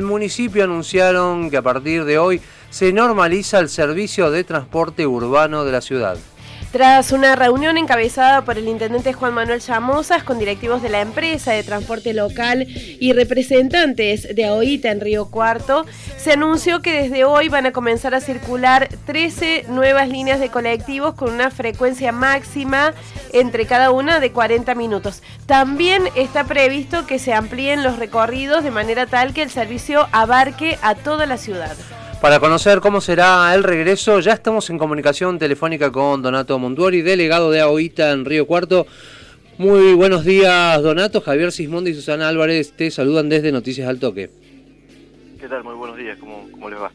El municipio anunciaron que a partir de hoy se normaliza el servicio de transporte urbano de la ciudad. Tras una reunión encabezada por el intendente Juan Manuel Llamosas con directivos de la empresa de transporte local y representantes de AOITA en Río Cuarto, se anunció que desde hoy van a comenzar a circular 13 nuevas líneas de colectivos con una frecuencia máxima entre cada una de 40 minutos. También está previsto que se amplíen los recorridos de manera tal que el servicio abarque a toda la ciudad. Para conocer cómo será el regreso, ya estamos en comunicación telefónica con Donato Montuori, delegado de AOITA en Río Cuarto. Muy buenos días, Donato. Javier Sismondi y Susana Álvarez te saludan desde Noticias al Toque. ¿Qué tal? Muy buenos días. ¿Cómo, cómo les va?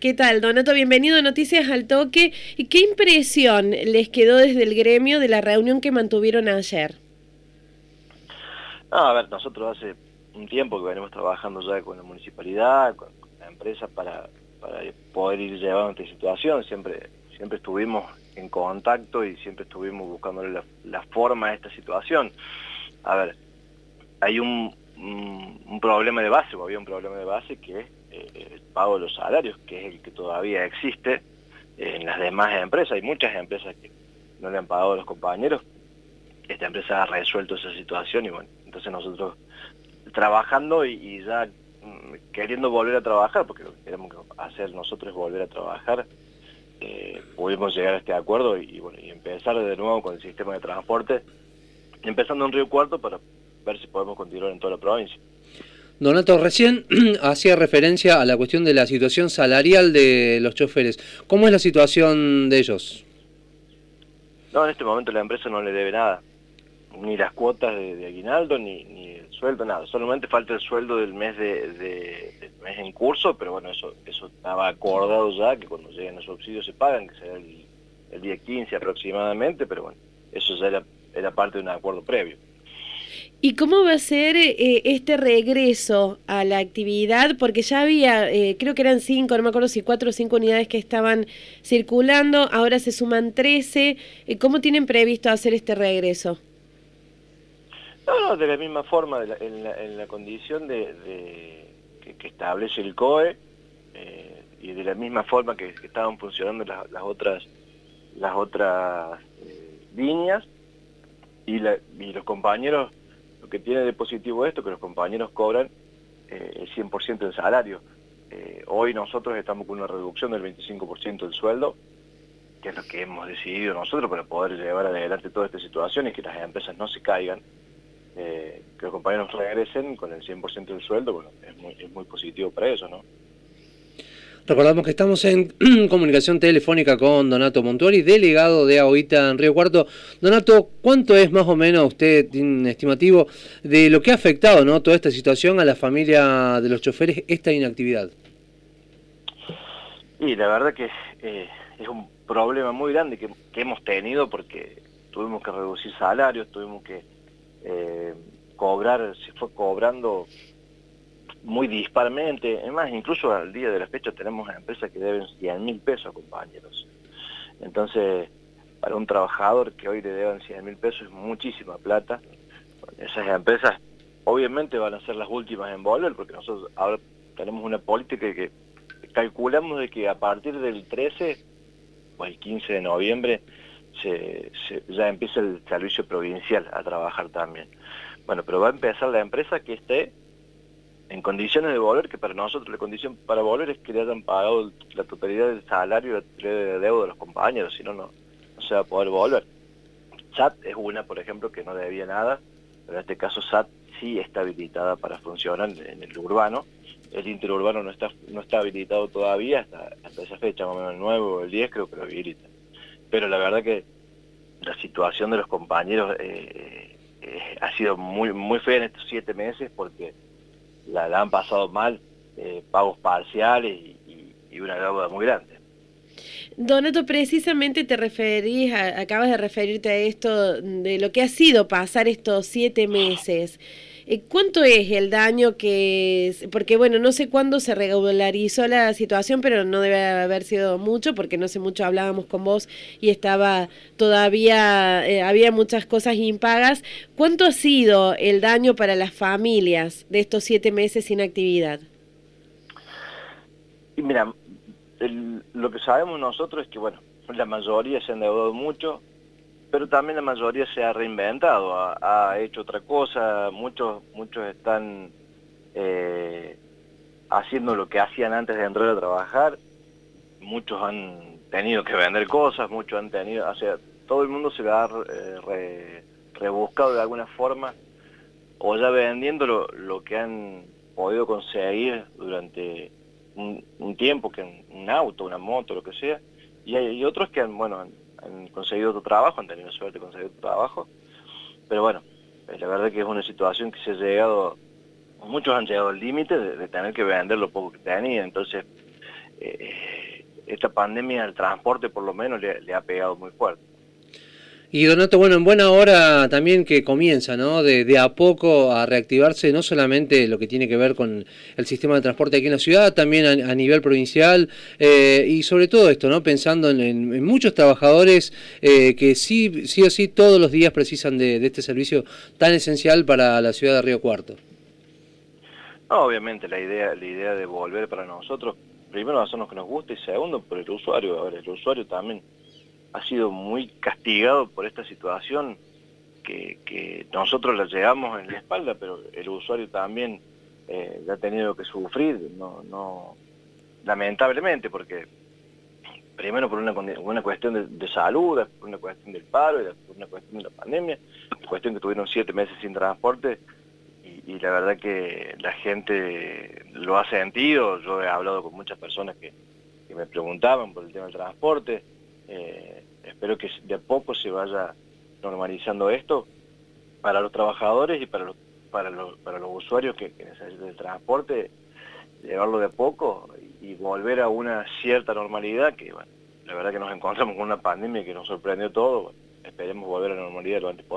¿Qué tal, Donato? Bienvenido a Noticias al Toque. ¿Qué impresión les quedó desde el gremio de la reunión que mantuvieron ayer? a ver, nosotros hace un tiempo que venimos trabajando ya con la municipalidad, con la empresa para para poder ir llevando esta situación. Siempre, siempre estuvimos en contacto y siempre estuvimos buscando la, forma de esta situación. A ver, hay un, un, problema de base, o había un problema de base que es eh, el pago de los salarios, que es el que todavía existe en las demás empresas. Hay muchas empresas que no le han pagado a los compañeros. Esta empresa ha resuelto esa situación y bueno, entonces nosotros trabajando y ya queriendo volver a trabajar, porque lo que queremos hacer nosotros es volver a trabajar, eh, pudimos llegar a este acuerdo y, bueno, y empezar de nuevo con el sistema de transporte, empezando en Río Cuarto para ver si podemos continuar en toda la provincia. Donato, recién hacía referencia a la cuestión de la situación salarial de los choferes. ¿Cómo es la situación de ellos? No, en este momento la empresa no le debe nada, ni las cuotas de, aguinaldo, ni, sueldo, nada. Solamente falta el sueldo del mes de, mes en curso, pero bueno, eso eso estaba acordado ya, que cuando lleguen los subsidios se pagan, que será el, día 15 aproximadamente, pero bueno, eso ya era, parte de un acuerdo previo. ¿Y cómo va a ser eh, este regreso a la actividad? Porque ya había, eh, creo que eran cinco, no me acuerdo si cuatro o cinco unidades que estaban circulando, ahora se suman trece. Eh, ¿Cómo tienen previsto hacer este regreso? No, no, de la misma forma, en, la, condición de, que, establece el COE eh, y de la misma forma que, estaban funcionando las, otras las otras eh, líneas y, los compañeros, lo que tiene de positivo esto, que los compañeros cobran eh, el 100% del salario. hoy nosotros estamos con una reducción del 25% del sueldo, que es lo que hemos decidido nosotros para poder llevar adelante toda esta situación y que las empresas no se caigan eh, que los compañeros regresen con el 100% del sueldo, bueno, es muy, es muy positivo para eso, ¿no? Recordamos que estamos en comunicación telefónica con Donato Montuori, delegado de AOITA en Río Cuarto. Donato, ¿cuánto es más o menos usted estimativo de lo que ha afectado ¿no? toda esta situación a la familia de los choferes, esta inactividad? Y la verdad que eh, es un problema muy grande que, que hemos tenido porque tuvimos que reducir salarios, tuvimos que eh, cobrar, se fue cobrando muy disparmente, además incluso al día de la fecha tenemos empresas que deben 100 mil pesos, compañeros. Entonces, para un trabajador que hoy le deban 100 mil pesos es muchísima plata. Esas empresas obviamente van a ser las últimas en volver, porque nosotros ahora tenemos una política que calculamos de que a partir del 13 o el 15 de noviembre se, ya empieza el servicio provincial a trabajar también. Bueno, pero va a empezar la empresa que esté en condiciones de volver, que para nosotros la condición para volver es que le hayan pagado la totalidad del salario de deuda de los compañeros, si no, no se va a poder volver. SAT es una, por ejemplo, que no debía nada, pero en este caso SAT sí está habilitada para funcionar en el urbano. El interurbano no está, no está habilitado todavía hasta, hasta esa fecha, más o menos el 9 o el 10 creo que lo habilita pero la verdad que la situación de los compañeros eh, eh, ha sido muy, muy fea en estos siete meses porque la, han pasado mal, eh, pagos parciales y, una deuda muy grande. Donato, precisamente te referís, acabas de referirte a esto de lo que ha sido pasar estos siete meses. ¿Cuánto es el daño que... Porque bueno, no sé cuándo se regularizó la situación, pero no debe haber sido mucho, porque no sé mucho hablábamos con vos y estaba todavía, eh, había muchas cosas impagas. ¿Cuánto ha sido el daño para las familias de estos siete meses sin actividad? Mira, lo que sabemos nosotros es que, bueno, la mayoría se han endeudado mucho, pero también la mayoría se ha reinventado, ha, hecho otra cosa, muchos, muchos están eh, haciendo lo que hacían antes de entrar a trabajar, muchos han tenido que vender cosas, muchos han tenido, o sea, todo el mundo se va eh, rebuscado de alguna forma, o ya vendiendo lo, que han podido conseguir durante un, tiempo, que un auto, una moto, lo que sea, y hay otros que han, bueno, han, conseguido otro trabajo, han tenido suerte de conseguir otro trabajo, pero bueno, eh, la verdad que es una situación que se ha llegado, muchos han llegado al límite de, tener que vender lo poco que tenían, entonces eh, esta pandemia al transporte por lo menos le ha pegado muy fuerte. Y Donato, bueno, en buena hora también que comienza, ¿no? De, a poco a reactivarse no solamente lo que tiene que ver con el sistema de transporte aquí en la ciudad, también a, nivel provincial eh, y sobre todo esto, ¿no? Pensando en, muchos trabajadores eh, que sí, sí o sí todos los días precisan de, este servicio tan esencial para la ciudad de Río Cuarto. obviamente la idea, la idea de volver para nosotros, primero hacernos que nos guste y segundo por el usuario, a ver, el usuario también ha sido muy castigado por esta situación que, nosotros la llevamos en la espalda, pero el usuario también eh, ha tenido que sufrir, lamentablemente, porque primero por una, cuestión de, salud, por una cuestión del paro, y por una cuestión de la pandemia, cuestión que tuvieron siete meses sin transporte, y, la verdad que la gente lo ha sentido, yo he hablado con muchas personas que me preguntaban por el tema del transporte, eh, espero que de a poco se vaya normalizando esto para los trabajadores y para los, para los, para los usuarios que, necesitan el transporte, llevarlo de a poco y volver a una cierta normalidad que, bueno, la verdad que nos encontramos con una pandemia que nos sorprendió todo, esperemos volver a la normalidad lo antes posible.